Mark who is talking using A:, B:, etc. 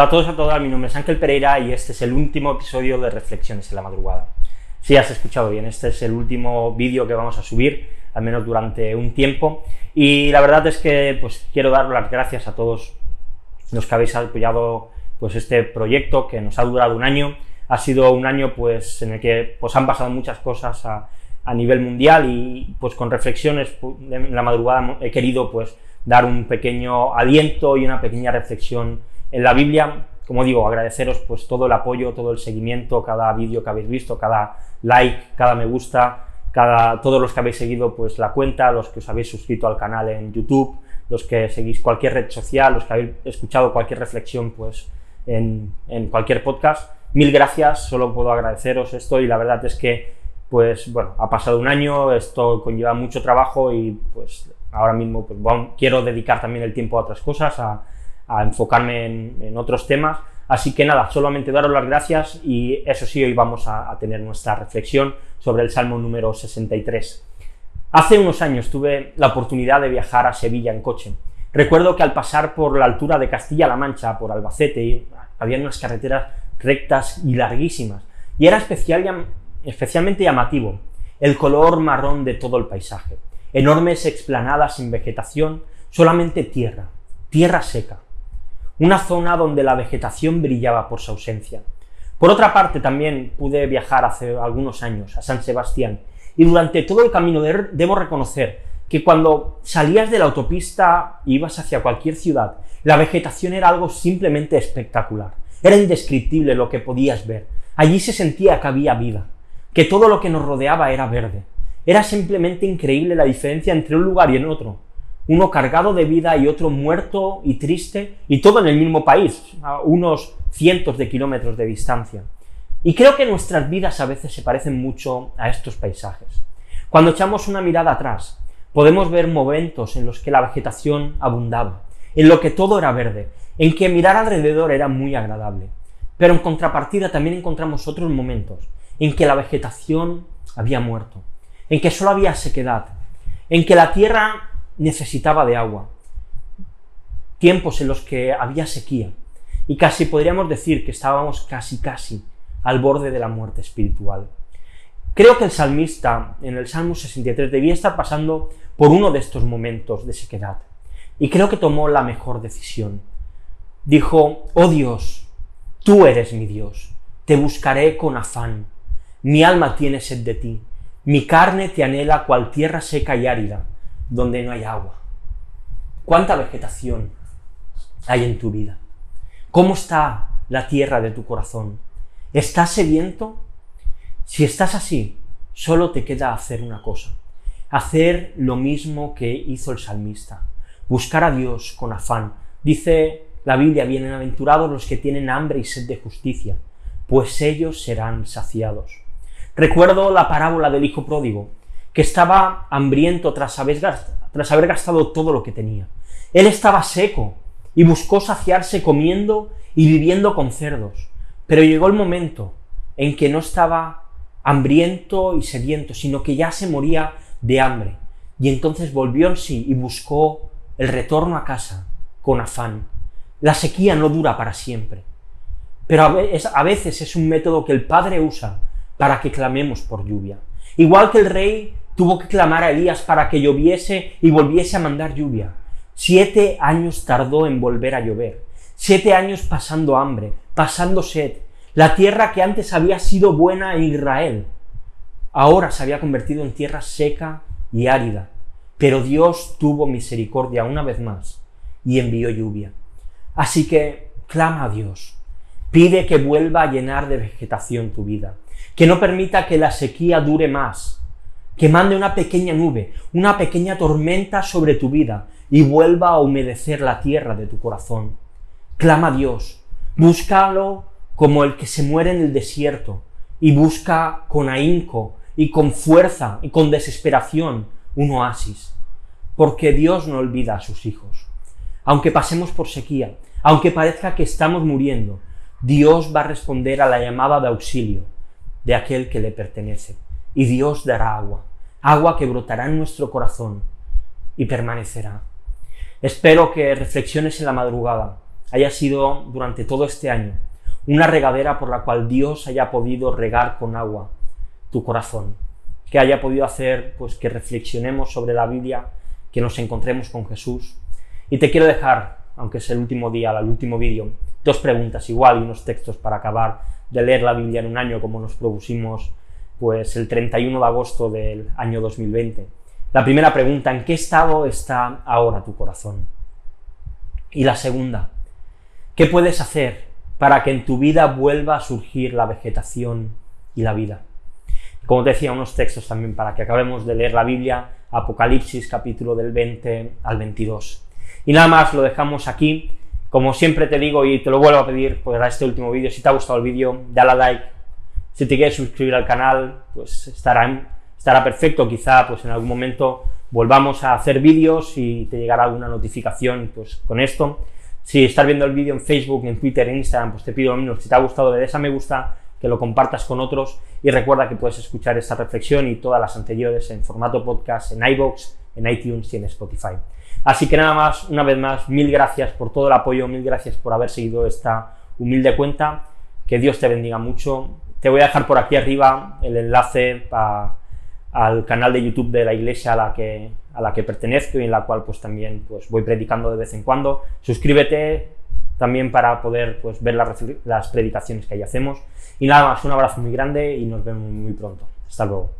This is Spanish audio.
A: Hola a todos y a todas, mi nombre es Ángel Pereira y este es el último episodio de Reflexiones en la Madrugada. Si has escuchado bien, este es el último vídeo que vamos a subir, al menos durante un tiempo, y la verdad es que pues quiero dar las gracias a todos los que habéis apoyado pues este proyecto que nos ha durado un año. Ha sido un año pues en el que pues han pasado muchas cosas a, a nivel mundial y pues con reflexiones en la madrugada he querido pues dar un pequeño aliento y una pequeña reflexión en la Biblia. Como digo, agradeceros pues todo el apoyo, todo el seguimiento, cada vídeo que habéis visto, cada like, cada me gusta, cada, todos los que habéis seguido pues la cuenta, los que os habéis suscrito al canal en YouTube, los que seguís cualquier red social, los que habéis escuchado cualquier reflexión pues en, cualquier podcast. Mil gracias, solo puedo agradeceros esto y la verdad es que pues bueno, ha pasado un año, esto conlleva mucho trabajo y pues ahora mismo pues, quiero dedicar también el tiempo a otras cosas, enfocarme en, otros temas. Así que nada, solamente daros las gracias y eso sí, hoy vamos a, tener nuestra reflexión sobre el Salmo número 63. Hace unos años tuve la oportunidad de viajar a Sevilla en coche. Recuerdo que al pasar por la altura de Castilla-La Mancha, por Albacete, había unas carreteras rectas y larguísimas. Y era especial, especialmente llamativo el color marrón de todo el paisaje enormes explanadas sin vegetación, solamente tierra, tierra seca. Una zona donde la vegetación brillaba por su ausencia. Por otra parte, también pude viajar hace algunos años a San Sebastián y durante todo el camino debo reconocer que cuando salías de la autopista e ibas hacia cualquier ciudad, la vegetación era algo simplemente espectacular. Era indescriptible lo que podías ver. Allí se sentía que había vida, que todo lo que nos rodeaba era verde, era simplemente increíble la diferencia entre un lugar y en otro. Uno cargado de vida y otro muerto y triste, y todo en el mismo país, a unos cientos de kilómetros de distancia. Y creo que nuestras vidas a veces se parecen mucho a estos paisajes. Cuando echamos una mirada atrás, podemos ver momentos en los que la vegetación abundaba, en lo que todo era verde, en que mirar alrededor era muy agradable. Pero en contrapartida también encontramos otros momentos en que la vegetación había muerto, en que solo había sequedad, en que la tierra necesitaba de agua, tiempos en los que había sequía, y casi podríamos decir que estábamos casi casi al borde de la muerte espiritual. Creo que el salmista en el Salmo 63 debía estar pasando por uno de estos momentos de sequedad, y creo que tomó la mejor decisión. Dijo, oh Dios, tú eres mi Dios, te buscaré con afán, mi alma tiene sed de ti, mi carne te anhela cual tierra seca y árida, donde no hay agua. ¿Cuánta vegetación hay en tu vida? ¿Cómo está la tierra de tu corazón? ¿Estás sediento? Si estás así, solo te queda hacer una cosa, hacer lo mismo que hizo el salmista, buscar a Dios con afán. Dice la Biblia, bienaventurados los que tienen hambre y sed de justicia, pues ellos serán saciados. Recuerdo la parábola del hijo pródigo, que estaba hambriento tras haber, gastado todo lo que tenía. Él estaba seco y buscó saciarse comiendo y viviendo con cerdos. Pero llegó el momento en que no estaba hambriento y sediento, sino que ya se moría de hambre. Y entonces volvió en sí y buscó el retorno a casa con afán. La sequía no dura para siempre, pero a veces es un método que el Padre usa para que clamemos por lluvia. Igual que el rey tuvo que clamar a Elías para que lloviese y volviese a mandar lluvia. Siete años tardó en volver a llover. Siete años pasando hambre, pasando sed. La tierra que antes había sido buena en Israel, ahora se había convertido en tierra seca y árida. Pero Dios tuvo misericordia una vez más y envió lluvia. Así que clama a Dios. Pide que vuelva a llenar de vegetación tu vida que no permita que la sequía dure más, que mande una pequeña nube, una pequeña tormenta sobre tu vida y vuelva a humedecer la tierra de tu corazón. Clama a Dios, búscalo como el que se muere en el desierto y busca con ahínco y con fuerza y con desesperación un oasis, porque Dios no olvida a sus hijos. Aunque pasemos por sequía, aunque parezca que estamos muriendo, Dios va a responder a la llamada de auxilio de aquel que le pertenece. Y Dios dará agua, agua que brotará en nuestro corazón y permanecerá. Espero que reflexiones en la madrugada haya sido durante todo este año una regadera por la cual Dios haya podido regar con agua tu corazón, que haya podido hacer pues que reflexionemos sobre la Biblia, que nos encontremos con Jesús. Y te quiero dejar, aunque es el último día, el último vídeo, dos preguntas igual y unos textos para acabar de leer la Biblia en un año como nos propusimos pues el 31 de agosto del año 2020. La primera pregunta, ¿en qué estado está ahora tu corazón? Y la segunda, ¿qué puedes hacer para que en tu vida vuelva a surgir la vegetación y la vida? Como te decía, unos textos también para que acabemos de leer la Biblia, Apocalipsis capítulo del 20 al 22. Y nada más, lo dejamos aquí. Como siempre te digo y te lo vuelvo a pedir para este último vídeo, si te ha gustado el vídeo, dale a like. Si te quieres suscribir al canal, pues estará, estará perfecto. Quizá pues en algún momento volvamos a hacer vídeos y te llegará alguna notificación pues con esto. Si estás viendo el vídeo en Facebook, en Twitter, en Instagram, pues te pido lo mismo. Si te ha gustado, le des a me gusta, que lo compartas con otros y recuerda que puedes escuchar esta reflexión y todas las anteriores en formato podcast en iBox, en iTunes y en Spotify. Así que nada más, una vez más, mil gracias por todo el apoyo, mil gracias por haber seguido esta humilde cuenta. Que Dios te bendiga mucho. Te voy a dejar por aquí arriba el enlace al canal de YouTube de la iglesia a la que, a la que pertenezco y en la cual pues también pues, voy predicando de vez en cuando. Suscríbete también para poder pues, ver las, las predicaciones que ahí hacemos. Y nada más, un abrazo muy grande y nos vemos muy pronto. Hasta luego.